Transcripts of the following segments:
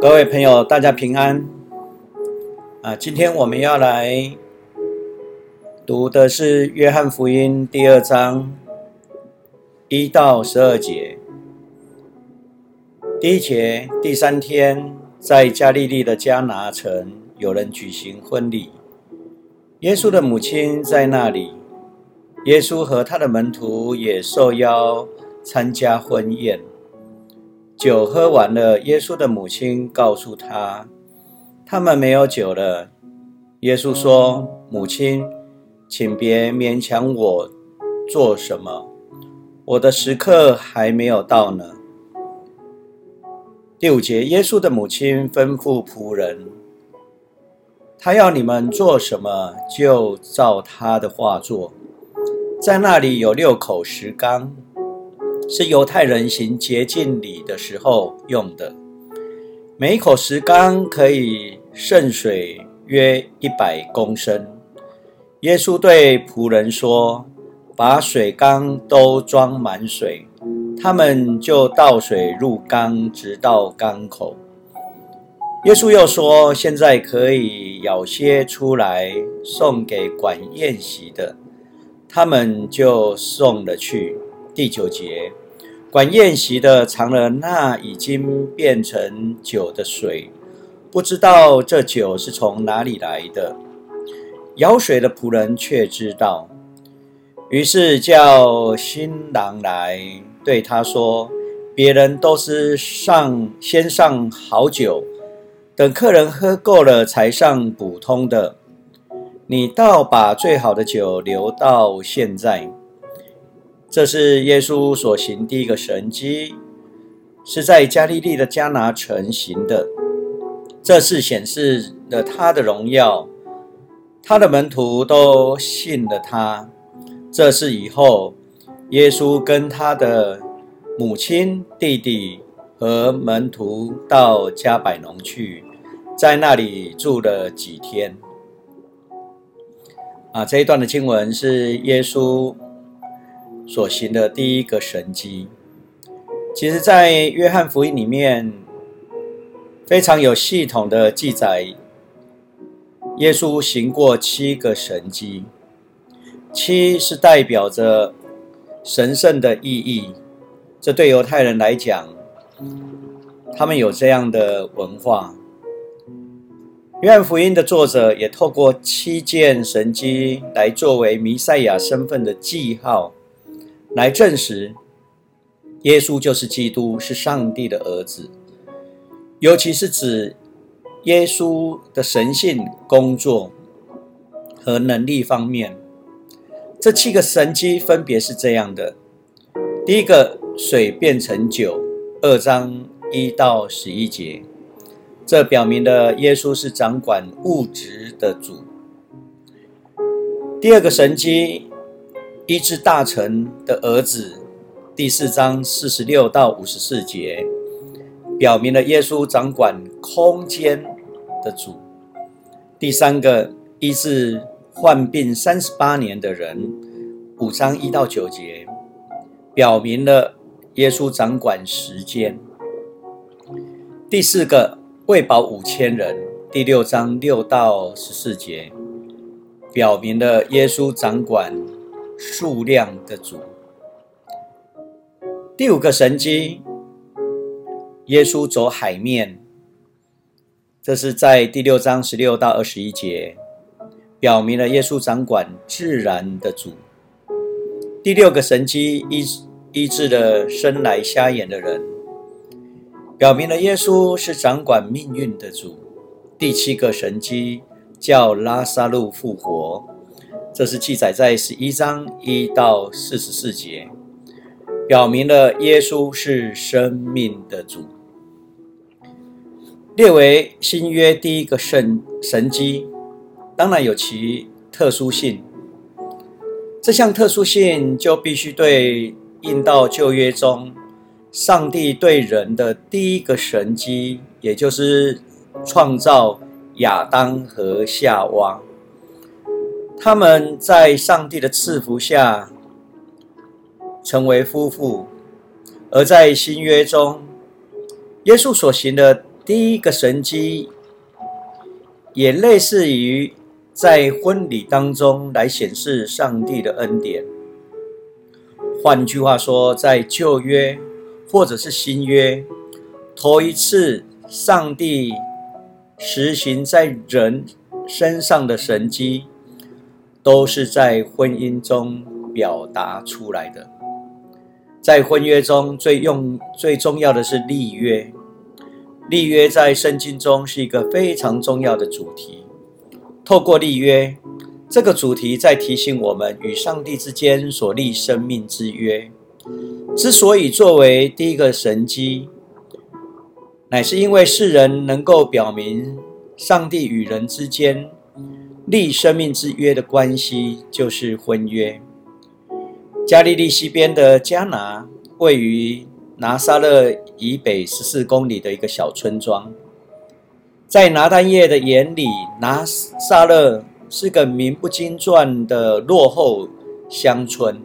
各位朋友，大家平安啊！今天我们要来读的是《约翰福音》第二章一到十二节。第一节，第三天，在加利利的加拿城，有人举行婚礼，耶稣的母亲在那里，耶稣和他的门徒也受邀参加婚宴。酒喝完了，耶稣的母亲告诉他：“他们没有酒了。”耶稣说：“母亲，请别勉强我做什么，我的时刻还没有到呢。”第五节，耶稣的母亲吩咐仆人：“他要你们做什么，就照他的话做。在那里有六口石缸。”是犹太人行洁净礼的时候用的，每一口石缸可以盛水约一百公升。耶稣对仆人说：“把水缸都装满水。”他们就倒水入缸，直到缸口。耶稣又说：“现在可以舀些出来送给管宴席的。”他们就送了去。第九节，管宴席的尝了那已经变成酒的水，不知道这酒是从哪里来的。舀水的仆人却知道，于是叫新郎来对他说：“别人都是上先上好酒，等客人喝够了才上普通的，你倒把最好的酒留到现在。”这是耶稣所行第一个神迹，是在加利利的迦拿城行的。这是显示了他的荣耀，他的门徒都信了他。这是以后耶稣跟他的母亲、弟弟和门徒到加百农去，在那里住了几天。啊，这一段的经文是耶稣。所行的第一个神迹，其实，在约翰福音里面非常有系统的记载，耶稣行过七个神迹，七是代表着神圣的意义。这对犹太人来讲，他们有这样的文化。约翰福音的作者也透过七件神迹来作为弥赛亚身份的记号。来证实，耶稣就是基督，是上帝的儿子。尤其是指耶稣的神性、工作和能力方面，这七个神迹分别是这样的：第一个，水变成酒，二章一到十一节，这表明了耶稣是掌管物质的主；第二个神迹。医治大臣的儿子，第四章四十六到五十四节，表明了耶稣掌管空间的主。第三个医治患病三十八年的人，五章一到九节，表明了耶稣掌管时间。第四个喂饱五千人，第六章六到十四节，表明了耶稣掌管。数量的主。第五个神机，耶稣走海面，这是在第六章十六到二十一节，表明了耶稣掌管自然的主。第六个神机医医治了生来瞎眼的人，表明了耶稣是掌管命运的主。第七个神机叫拉萨路复活。这是记载在十一章一到四十四节，表明了耶稣是生命的主，列为新约第一个神神迹，当然有其特殊性。这项特殊性就必须对应到旧约中上帝对人的第一个神迹，也就是创造亚当和夏娃。他们在上帝的赐福下成为夫妇，而在新约中，耶稣所行的第一个神迹，也类似于在婚礼当中来显示上帝的恩典。换句话说，在旧约或者是新约，头一次上帝实行在人身上的神迹，都是在婚姻中表达出来的。在婚约中最用最重要的是立约，立约在圣经中是一个非常重要的主题。透过立约。这个主题在提醒我们，与上帝之间所立生命之约，之所以作为第一个神机，乃是因为世人能够表明上帝与人之间立生命之约的关系，就是婚约。加利利西边的加拿，位于拿撒勒以北十四公里的一个小村庄，在拿丹叶的眼里，拿撒勒。是个名不经传的落后乡村。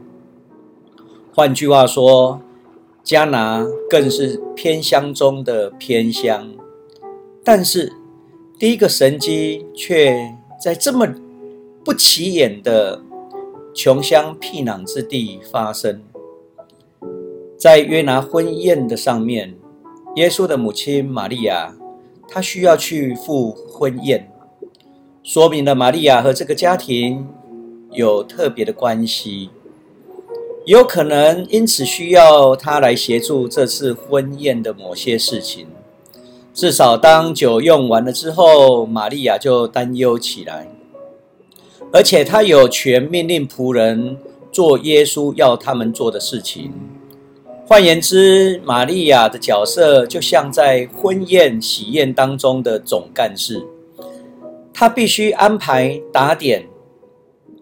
换句话说，加拿更是偏乡中的偏乡。但是，第一个神机却在这么不起眼的穷乡僻壤之地发生。在约拿婚宴的上面，耶稣的母亲玛利亚，她需要去赴婚宴。说明了玛利亚和这个家庭有特别的关系，有可能因此需要他来协助这次婚宴的某些事情。至少当酒用完了之后，玛利亚就担忧起来，而且他有权命令仆人做耶稣要他们做的事情。换言之，玛利亚的角色就像在婚宴喜宴当中的总干事。他必须安排打点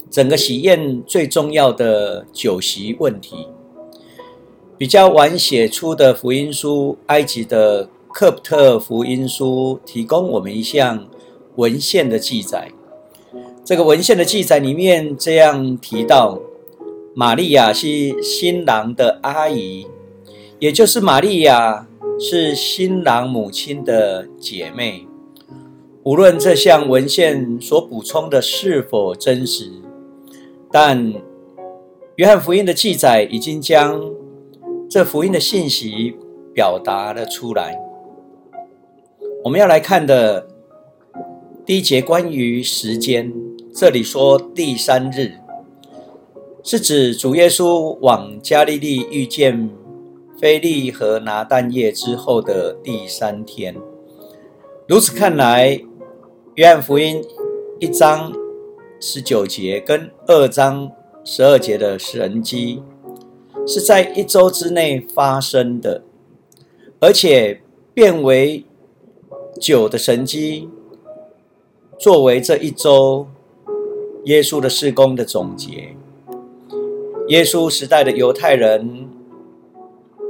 整个喜宴最重要的酒席问题。比较晚写出的福音书《埃及的克普特福音书》提供我们一项文献的记载。这个文献的记载里面这样提到：玛利亚是新郎的阿姨，也就是玛利亚是新郎母亲的姐妹。无论这项文献所补充的是否真实，但约翰福音的记载已经将这福音的信息表达了出来。我们要来看的第一节关于时间，这里说第三日，是指主耶稣往加利利遇见菲利和拿但业之后的第三天。如此看来。约翰福音一章十九节跟二章十二节的神迹，是在一周之内发生的，而且变为酒的神迹，作为这一周耶稣的事工的总结。耶稣时代的犹太人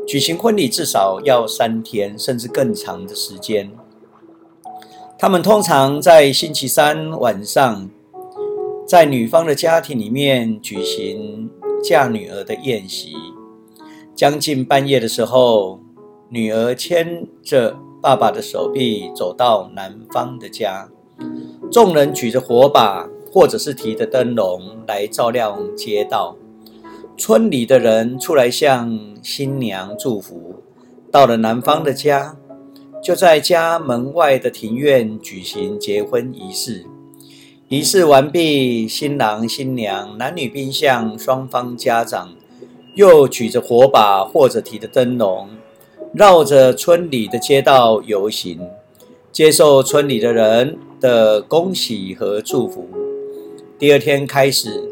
举行婚礼至少要三天，甚至更长的时间。他们通常在星期三晚上，在女方的家庭里面举行嫁女儿的宴席。将近半夜的时候，女儿牵着爸爸的手臂走到男方的家，众人举着火把或者是提着灯笼来照亮街道。村里的人出来向新娘祝福。到了男方的家。就在家门外的庭院举行结婚仪式。仪式完毕，新郎新娘、男女宾相双方家长又举着火把或者提着灯笼，绕着村里的街道游行，接受村里的人的恭喜和祝福。第二天开始，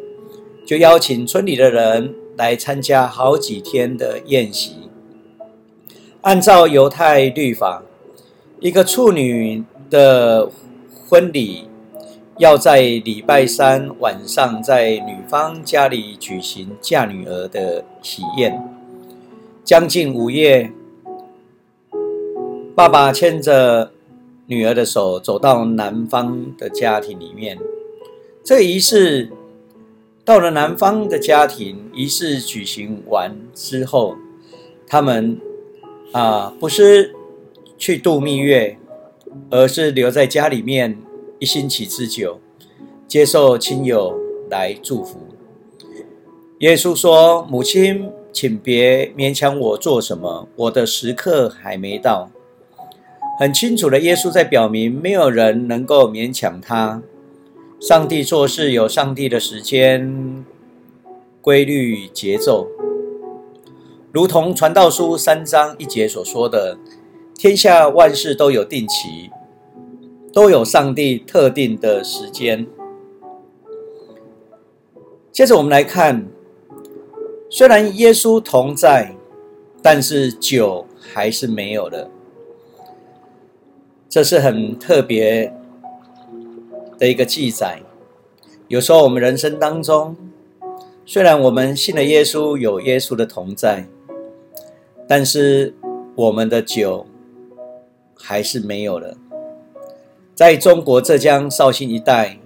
就邀请村里的人来参加好几天的宴席。按照犹太律法。一个处女的婚礼要在礼拜三晚上在女方家里举行嫁女儿的喜宴。将近午夜，爸爸牵着女儿的手走到男方的家庭里面。这仪式到了男方的家庭，仪式举行完之后，他们啊，不是去度蜜月，而是留在家里面一星期之久，接受亲友来祝福。耶稣说：“母亲，请别勉强我做什么，我的时刻还没到。”很清楚的，耶稣在表明，没有人能够勉强他。上帝做事有上帝的时间规律节奏。如同传道书三章一节所说的：“天下万事都有定期，都有上帝特定的时间。”接着我们来看，虽然耶稣同在，但是酒还是没有了。这是很特别的一个记载。有时候我们人生当中，虽然我们信了耶稣，有耶稣的同在。但是我们的酒还是没有了。在中国浙江绍兴一带，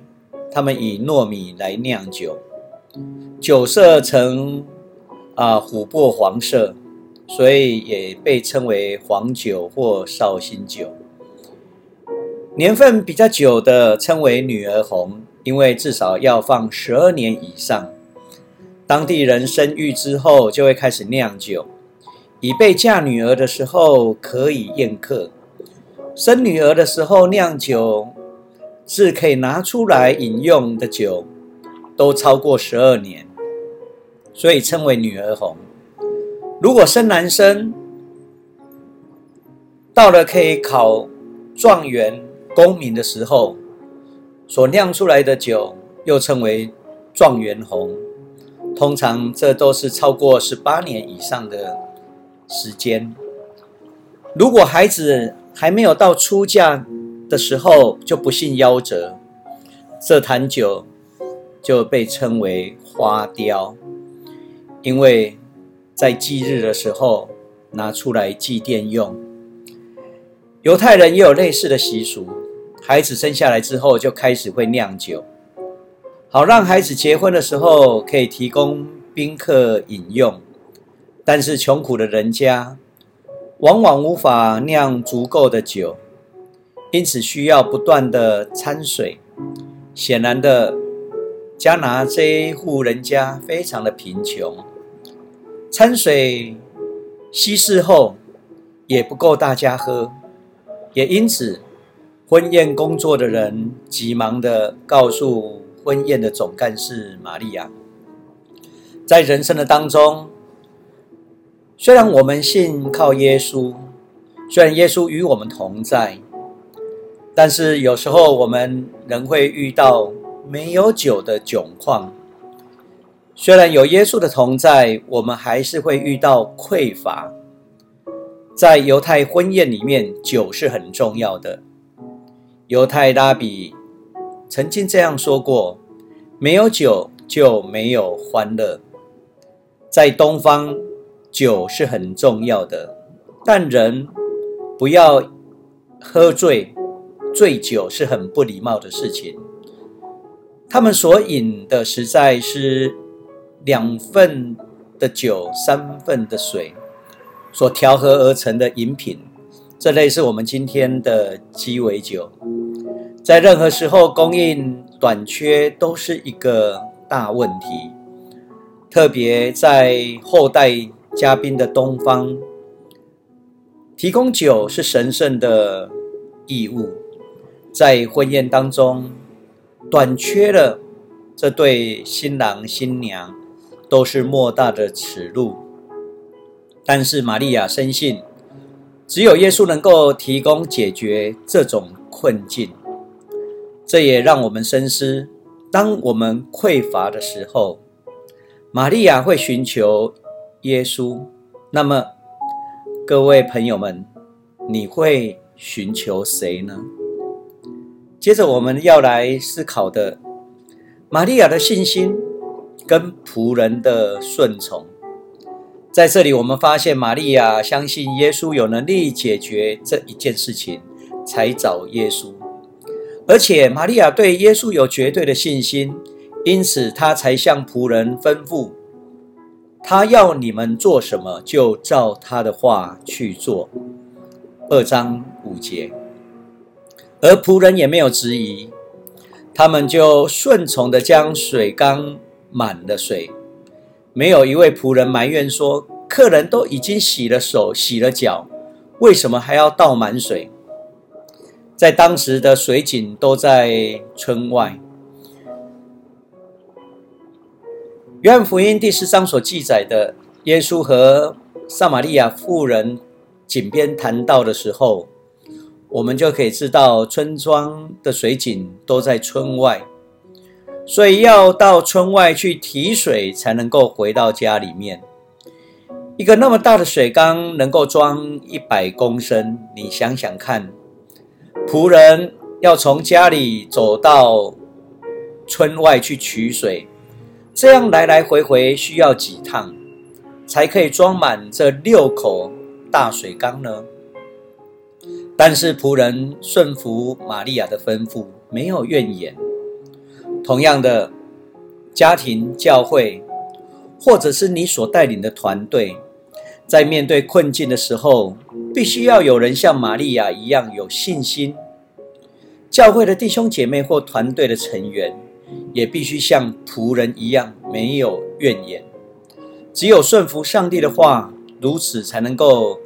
他们以糯米来酿酒，酒色呈啊琥珀黄色，所以也被称为黄酒或绍兴酒。年份比较久的称为女儿红，因为至少要放十二年以上。当地人生育之后，就会开始酿酒。以备嫁女儿的时候可以宴客，生女儿的时候酿酒是可以拿出来饮用的酒，都超过十二年，所以称为女儿红。如果生男生，到了可以考状元、功名的时候，所酿出来的酒又称为状元红。通常这都是超过十八年以上的。时间，如果孩子还没有到出嫁的时候就不幸夭折，这坛酒就被称为花雕，因为在祭日的时候拿出来祭奠用。犹太人也有类似的习俗，孩子生下来之后就开始会酿酒，好让孩子结婚的时候可以提供宾客饮用。但是穷苦的人家，往往无法酿足够的酒，因此需要不断的掺水。显然的，加拿这一户人家非常的贫穷，掺水稀释后也不够大家喝，也因此，婚宴工作的人急忙的告诉婚宴的总干事玛利亚，在人生的当中。虽然我们信靠耶稣，虽然耶稣与我们同在，但是有时候我们仍会遇到没有酒的窘况。虽然有耶稣的同在，我们还是会遇到匮乏。在犹太婚宴里面，酒是很重要的。犹太拉比曾经这样说过：“没有酒就没有欢乐。”在东方。酒是很重要的，但人不要喝醉，醉酒是很不礼貌的事情。他们所饮的实在是两份的酒，三份的水所调和而成的饮品，这类是我们今天的鸡尾酒，在任何时候供应短缺都是一个大问题，特别在后代。嘉宾的东方提供酒是神圣的义务，在婚宴当中短缺了，这对新郎新娘都是莫大的耻辱。但是玛利亚深信，只有耶稣能够提供解决这种困境。这也让我们深思：当我们匮乏的时候，玛利亚会寻求。耶稣，那么各位朋友们，你会寻求谁呢？接着我们要来思考的，玛利亚的信心跟仆人的顺从，在这里我们发现，玛利亚相信耶稣有能力解决这一件事情，才找耶稣，而且玛利亚对耶稣有绝对的信心，因此她才向仆人吩咐。他要你们做什么，就照他的话去做。二章五节，而仆人也没有质疑，他们就顺从的将水缸满了水，没有一位仆人埋怨说：“客人都已经洗了手、洗了脚，为什么还要倒满水？”在当时的水井都在村外。约翰福音第四章所记载的，耶稣和撒玛利亚妇人井边谈到的时候，我们就可以知道村庄的水井都在村外，所以要到村外去提水，才能够回到家里面。一个那么大的水缸能够装一百公升，你想想看，仆人要从家里走到村外去取水。这样来来回回需要几趟，才可以装满这六口大水缸呢？但是仆人顺服玛利亚的吩咐，没有怨言。同样的，家庭、教会，或者是你所带领的团队，在面对困境的时候，必须要有人像玛利亚一样有信心。教会的弟兄姐妹或团队的成员。也必须像仆人一样没有怨言，只有顺服上帝的话，如此才能够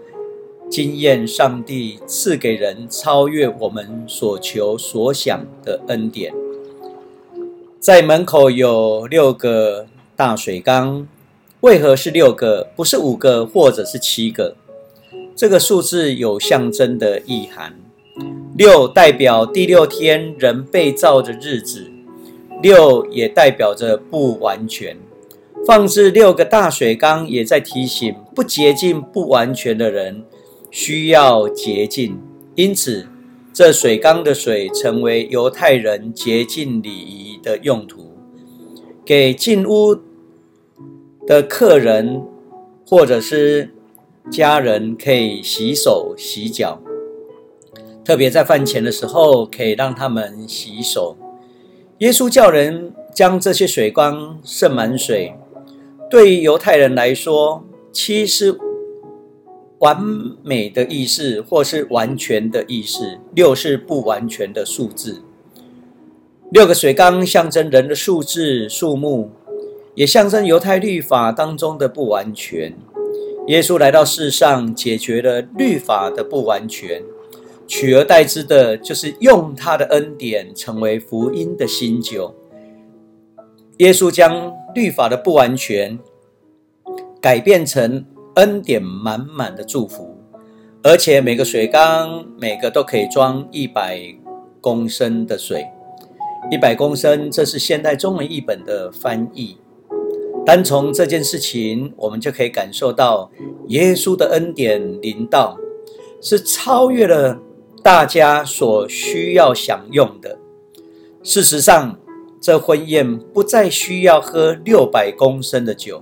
经验上帝赐给人超越我们所求所想的恩典。在门口有六个大水缸，为何是六个，不是五个或者是七个？这个数字有象征的意涵，六代表第六天人被造的日子。六也代表着不完全，放置六个大水缸，也在提醒不洁净、不完全的人需要洁净。因此，这水缸的水成为犹太人洁净礼仪的用途，给进屋的客人或者是家人可以洗手洗脚，特别在饭前的时候，可以让他们洗手。耶稣叫人将这些水缸盛满水，对于犹太人来说，七是完美的意思，或是完全的意思；六是不完全的数字。六个水缸象征人的数字数目，也象征犹太律法当中的不完全。耶稣来到世上，解决了律法的不完全。取而代之的，就是用他的恩典成为福音的新酒。耶稣将律法的不完全改变成恩典满满的祝福，而且每个水缸每个都可以装一百公升的水。一百公升，这是现代中文译本的翻译。单从这件事情，我们就可以感受到耶稣的恩典临到，是超越了。大家所需要享用的，事实上，这婚宴不再需要喝六百公升的酒。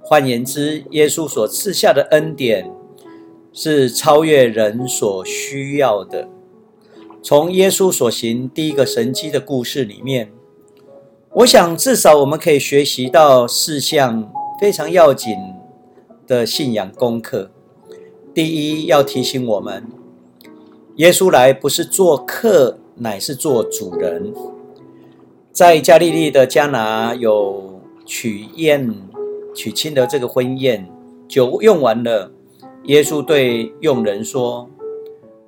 换言之，耶稣所赐下的恩典是超越人所需要的。从耶稣所行第一个神迹的故事里面，我想至少我们可以学习到四项非常要紧的信仰功课。第一，要提醒我们。耶稣来不是做客，乃是做主人。在加利利的迦拿有娶宴、娶亲的这个婚宴，酒用完了，耶稣对佣人说：“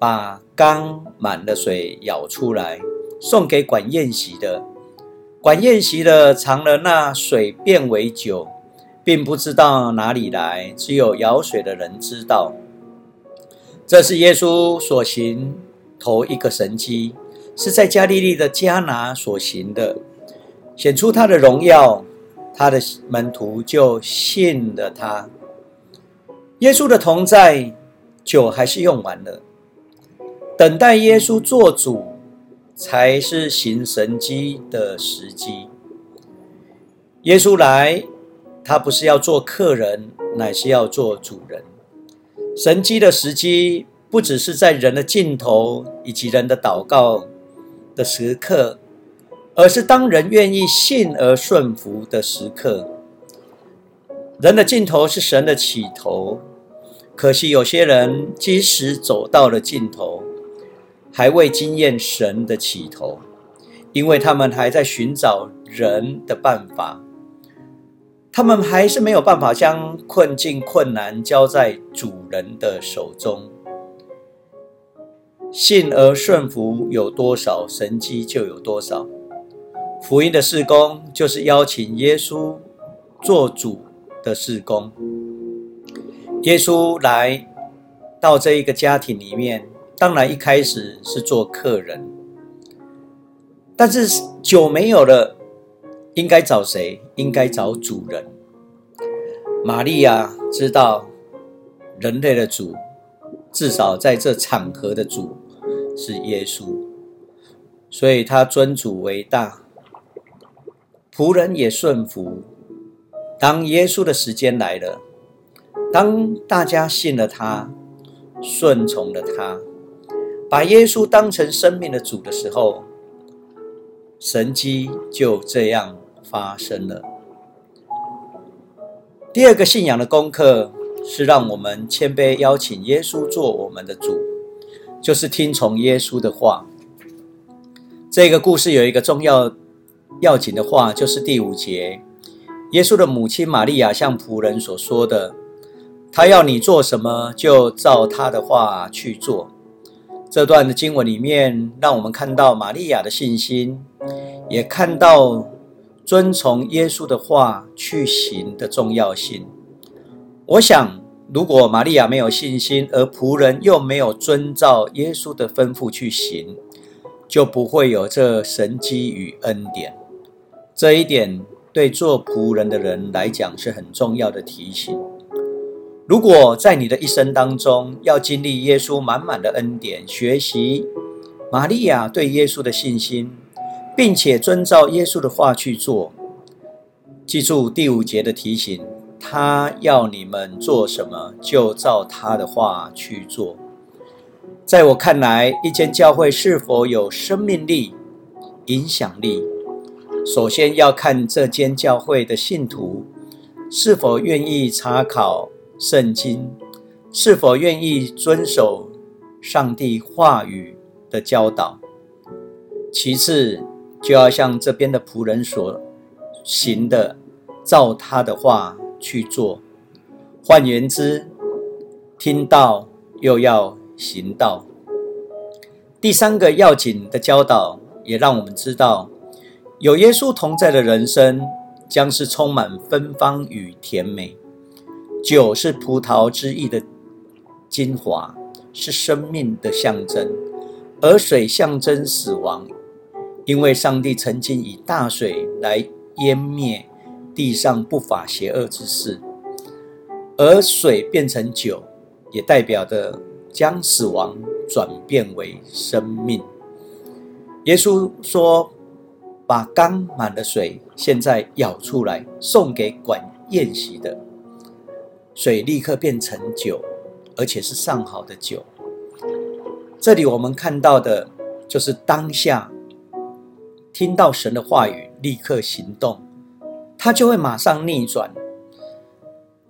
把缸满的水舀出来，送给管宴席的。管宴席的尝了那水变为酒，并不知道哪里来，只有舀水的人知道。”这是耶稣所行头一个神迹，是在加利利的迦拿所行的，显出他的荣耀，他的门徒就信了他。耶稣的同在，酒还是用完了，等待耶稣做主，才是行神迹的时机。耶稣来，他不是要做客人，乃是要做主人。神机的时机，不只是在人的尽头以及人的祷告的时刻，而是当人愿意信而顺服的时刻。人的尽头是神的起头，可惜有些人即使走到了尽头，还未经验神的起头，因为他们还在寻找人的办法，他们还是没有办法将困境、困难交在主人的手中。信而顺服有多少，神迹就有多少。福音的事工就是邀请耶稣做主的事工。耶稣来到这一个家庭里面，当然一开始是做客人，但是酒没有了，应该找谁？应该找主人。玛利亚知道人类的主，至少在这场合的主。是耶稣，所以他尊主为大，仆人也顺服。当耶稣的时间来了，当大家信了他，顺从了他，把耶稣当成生命的主的时候，神迹就这样发生了。第二个信仰的功课是让我们谦卑邀请耶稣做我们的主。就是听从耶稣的话。这个故事有一个重要要紧的话，就是第五节，耶稣的母亲玛利亚向仆人所说的：“他要你做什么，就照他的话去做。”这段的经文里面，让我们看到玛利亚的信心，也看到遵从耶稣的话去行的重要性。我想。如果玛利亚没有信心，而仆人又没有遵照耶稣的吩咐去行，就不会有这神机与恩典。这一点对做仆人的人来讲是很重要的提醒。如果在你的一生当中要经历耶稣满满的恩典，学习玛利亚对耶稣的信心，并且遵照耶稣的话去做，记住第五节的提醒。他要你们做什么，就照他的话去做。在我看来，一间教会是否有生命力、影响力，首先要看这间教会的信徒是否愿意查考圣经，是否愿意遵守上帝话语的教导。其次，就要像这边的仆人所行的，照他的话。去做，换言之，听到又要行道。第三个要紧的教导，也让我们知道，有耶稣同在的人生，将是充满芬芳与甜美。酒是葡萄之意的精华，是生命的象征；而水象征死亡，因为上帝曾经以大水来淹灭。地上不法邪恶之事，而水变成酒，也代表着将死亡转变为生命。耶稣说：“把缸满的水现在舀出来，送给管宴席的，水立刻变成酒，而且是上好的酒。”这里我们看到的就是当下听到神的话语，立刻行动。他就会马上逆转，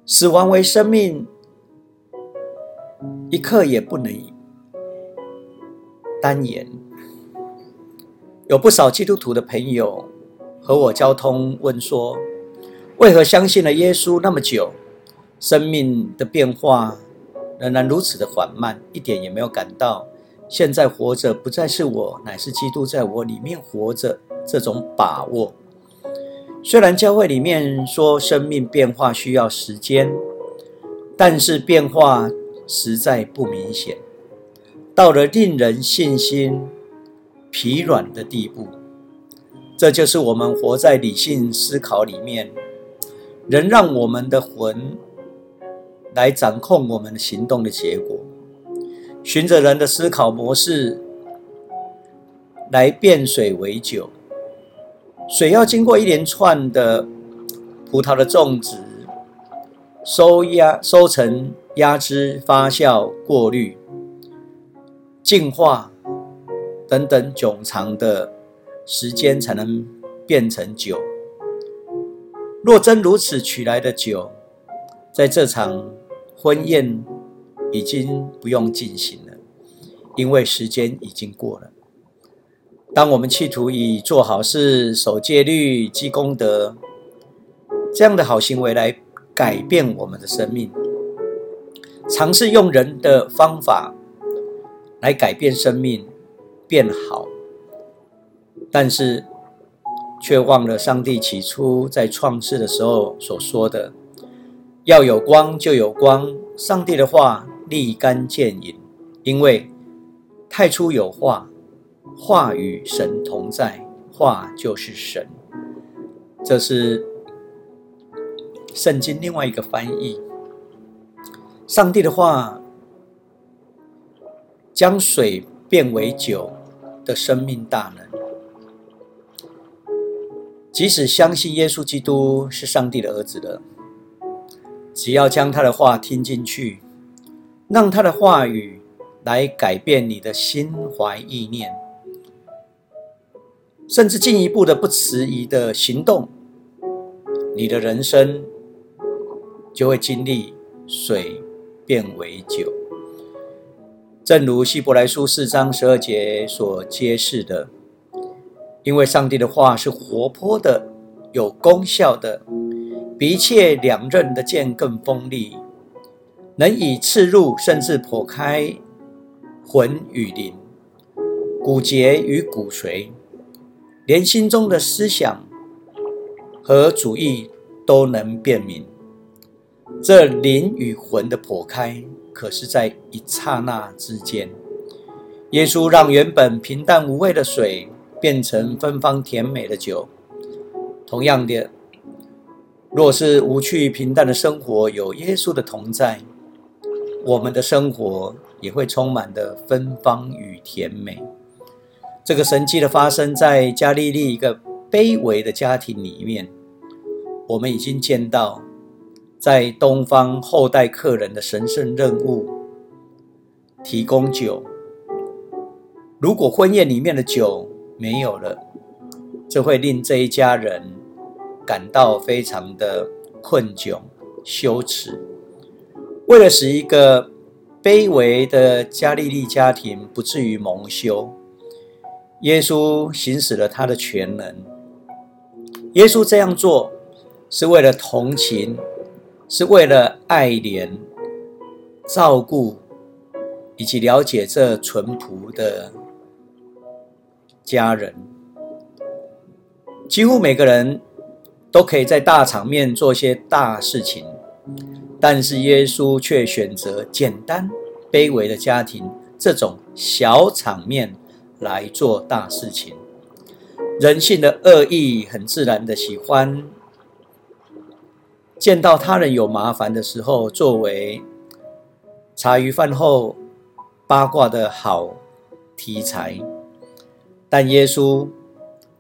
死亡为生命，一刻也不能单言。有不少基督徒的朋友和我交通，问说：为何相信了耶稣那么久，生命的变化仍然如此的缓慢，一点也没有感到现在活着不再是我，乃是基督在我里面活着这种把握。虽然教会里面说生命变化需要时间，但是变化实在不明显，到了令人信心疲软的地步。这就是我们活在理性思考里面，仍让我们的魂来掌控我们行动的结果。循着人的思考模式来变水为酒。水要经过一连串的葡萄的种植、收压、收成、压枝、发酵、过滤、净化等等冗长的时间，才能变成酒。若真如此取来的酒，在这场婚宴已经不用进行了，因为时间已经过了。当我们企图以做好事、守戒律、积功德这样的好行为来改变我们的生命，尝试用人的方法来改变生命变好，但是却忘了上帝起初在创世的时候所说的：“要有光就有光。”上帝的话立竿见影，因为太初有话。话与神同在，话就是神。这是圣经另外一个翻译。上帝的话将水变为酒的生命大能。即使相信耶稣基督是上帝的儿子的，只要将他的话听进去，让他的话语来改变你的心怀意念。甚至进一步的不迟疑的行动，你的人生就会经历水变为酒。正如希伯来书四章十二节所揭示的，因为上帝的话是活泼的、有功效的，比一切两刃的剑更锋利，能以刺入，甚至剖开魂与灵、骨节与骨髓。连心中的思想和主意都能辨明，这灵与魂的剖开，可是在一刹那之间。耶稣让原本平淡无味的水变成芬芳甜美的酒。同样的，若是无趣平淡的生活有耶稣的同在，我们的生活也会充满的芬芳与甜美。这个神迹的发生在加利利一个卑微的家庭里面，我们已经见到，在东方后代客人的神圣任务，提供酒。如果婚宴里面的酒没有了，这会令这一家人感到非常的困窘、羞耻。为了使一个卑微的加利利家庭不至于蒙羞。耶稣行使了他的全能。耶稣这样做是为了同情，是为了爱怜、照顾以及了解这淳朴的家人。几乎每个人都可以在大场面做些大事情，但是耶稣却选择简单、卑微的家庭这种小场面。来做大事情，人性的恶意很自然的喜欢见到他人有麻烦的时候，作为茶余饭后八卦的好题材。但耶稣，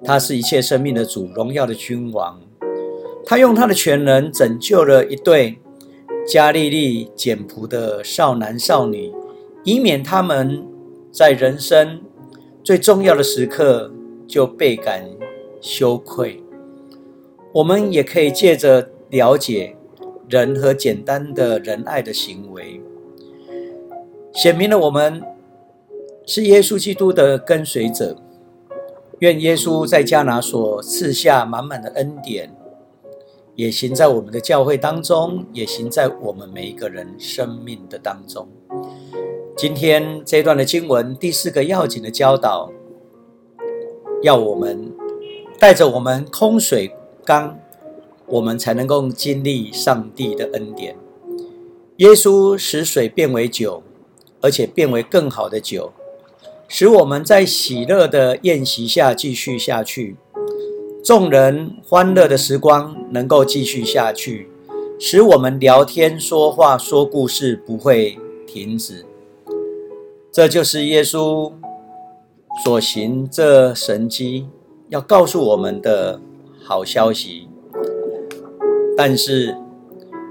他是一切生命的主，荣耀的君王，他用他的全能拯救了一对加利利简朴的少男少女，以免他们在人生。最重要的时刻就倍感羞愧。我们也可以借着了解人和简单的仁爱的行为，显明了我们是耶稣基督的跟随者。愿耶稣在加拿所赐下满满的恩典，也行在我们的教会当中，也行在我们每一个人生命的当中。今天这段的经文第四个要紧的教导，要我们带着我们空水缸，我们才能够经历上帝的恩典。耶稣使水变为酒，而且变为更好的酒，使我们在喜乐的宴席下继续下去，众人欢乐的时光能够继续下去，使我们聊天说话说故事不会停止。这就是耶稣所行这神迹要告诉我们的好消息。但是，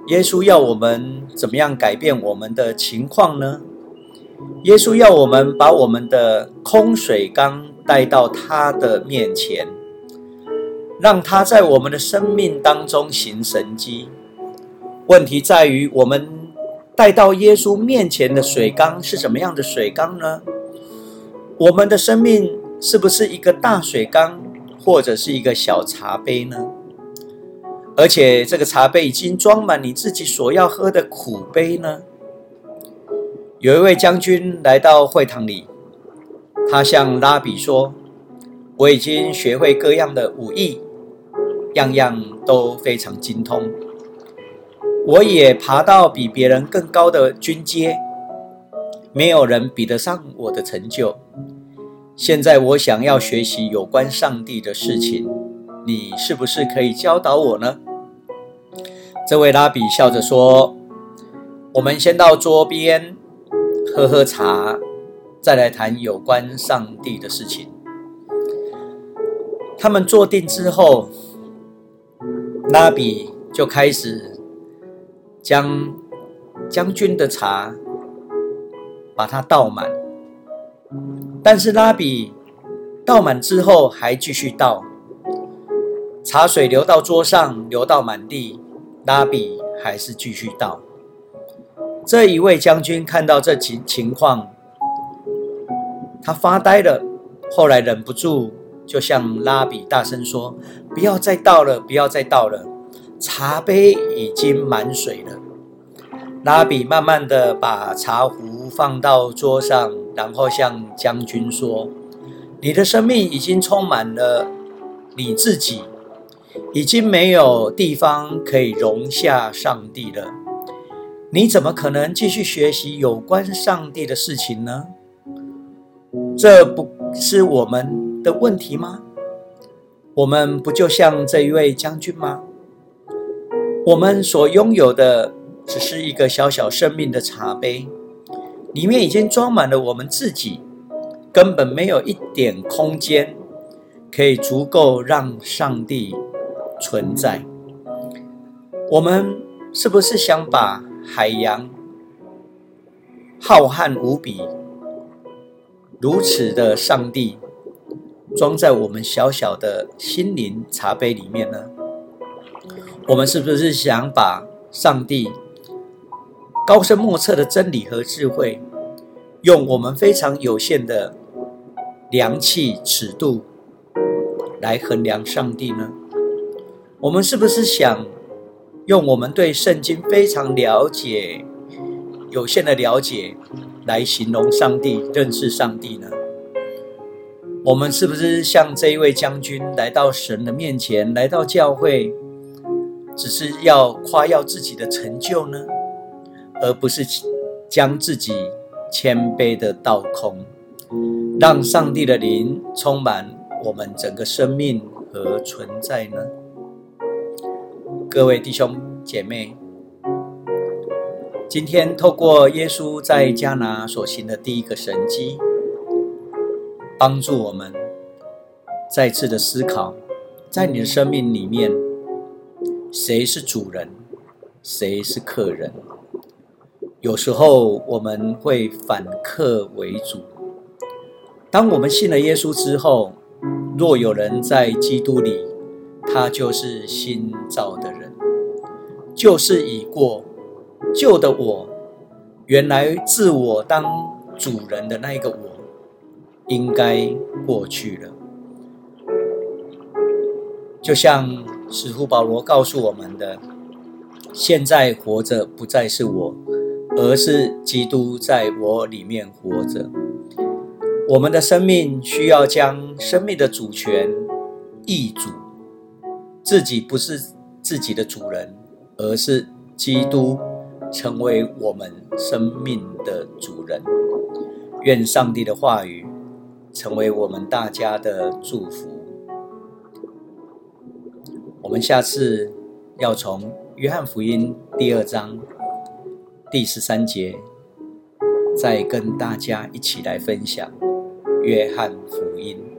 耶稣要我们怎么样改变我们的情况呢？耶稣要我们把我们的空水缸带到他的面前，让他在我们的生命当中行神迹。问题在于，我们带到耶稣面前的水缸是什么样的水缸呢？我们的生命是不是一个大水缸，或者是一个小茶杯呢？而且这个茶杯已经装满你自己所要喝的苦杯呢？有一位将军来到会堂里，他向拉比说：“我已经学会各样的武艺，样样都非常精通。我也爬到比别人更高的军阶，没有人比得上我的成就。现在我想要学习有关上帝的事情。”你是不是可以教导我呢？这位拉比笑着说：“我们先到桌边喝喝茶，再来谈有关上帝的事情。”他们坐定之后，拉比就开始将将军的茶把它倒满，但是拉比倒满之后还继续倒。茶水流到桌上，流到满地，拉比还是继续倒。这一位将军看到这情情况，他发呆了。后来忍不住，就向拉比大声说：“不要再倒了，不要再倒了，茶杯已经满水了。”拉比慢慢的把茶壶放到桌上，然后向将军说：“你的生命已经充满了你自己。”已经没有地方可以容下上帝了，你怎么可能继续学习有关上帝的事情呢？这不是我们的问题吗？我们不就像这一位将军吗？我们所拥有的只是一个小小生命的茶杯，里面已经装满了我们自己，根本没有一点空间可以足够让上帝。存在，我们是不是想把海洋浩瀚无比、如此的上帝装在我们小小的心灵茶杯里面呢？我们是不是想把上帝高深莫测的真理和智慧，用我们非常有限的量器尺度来衡量上帝呢？我们是不是想用我们对圣经非常了解、有限的了解来形容上帝、认识上帝呢？我们是不是像这一位将军来到神的面前，来到教会，只是要夸耀自己的成就呢？而不是将自己谦卑的倒空，让上帝的灵充满我们整个生命和存在呢？各位弟兄姐妹，今天透过耶稣在迦拿所行的第一个神迹，帮助我们再次的思考，在你的生命里面，谁是主人，谁是客人？有时候我们会反客为主。当我们信了耶稣之后，若有人在基督里，他就是新造的人，旧事已过，旧的我，原来自我当主人的那一个我，应该过去了。就像使徒保罗告诉我们的：现在活着不再是我，而是基督在我里面活着。我们的生命需要将生命的主权易主。自己不是自己的主人，而是基督成为我们生命的主人。愿上帝的话语成为我们大家的祝福。我们下次要从约翰福音第二章第十三节，再跟大家一起来分享约翰福音。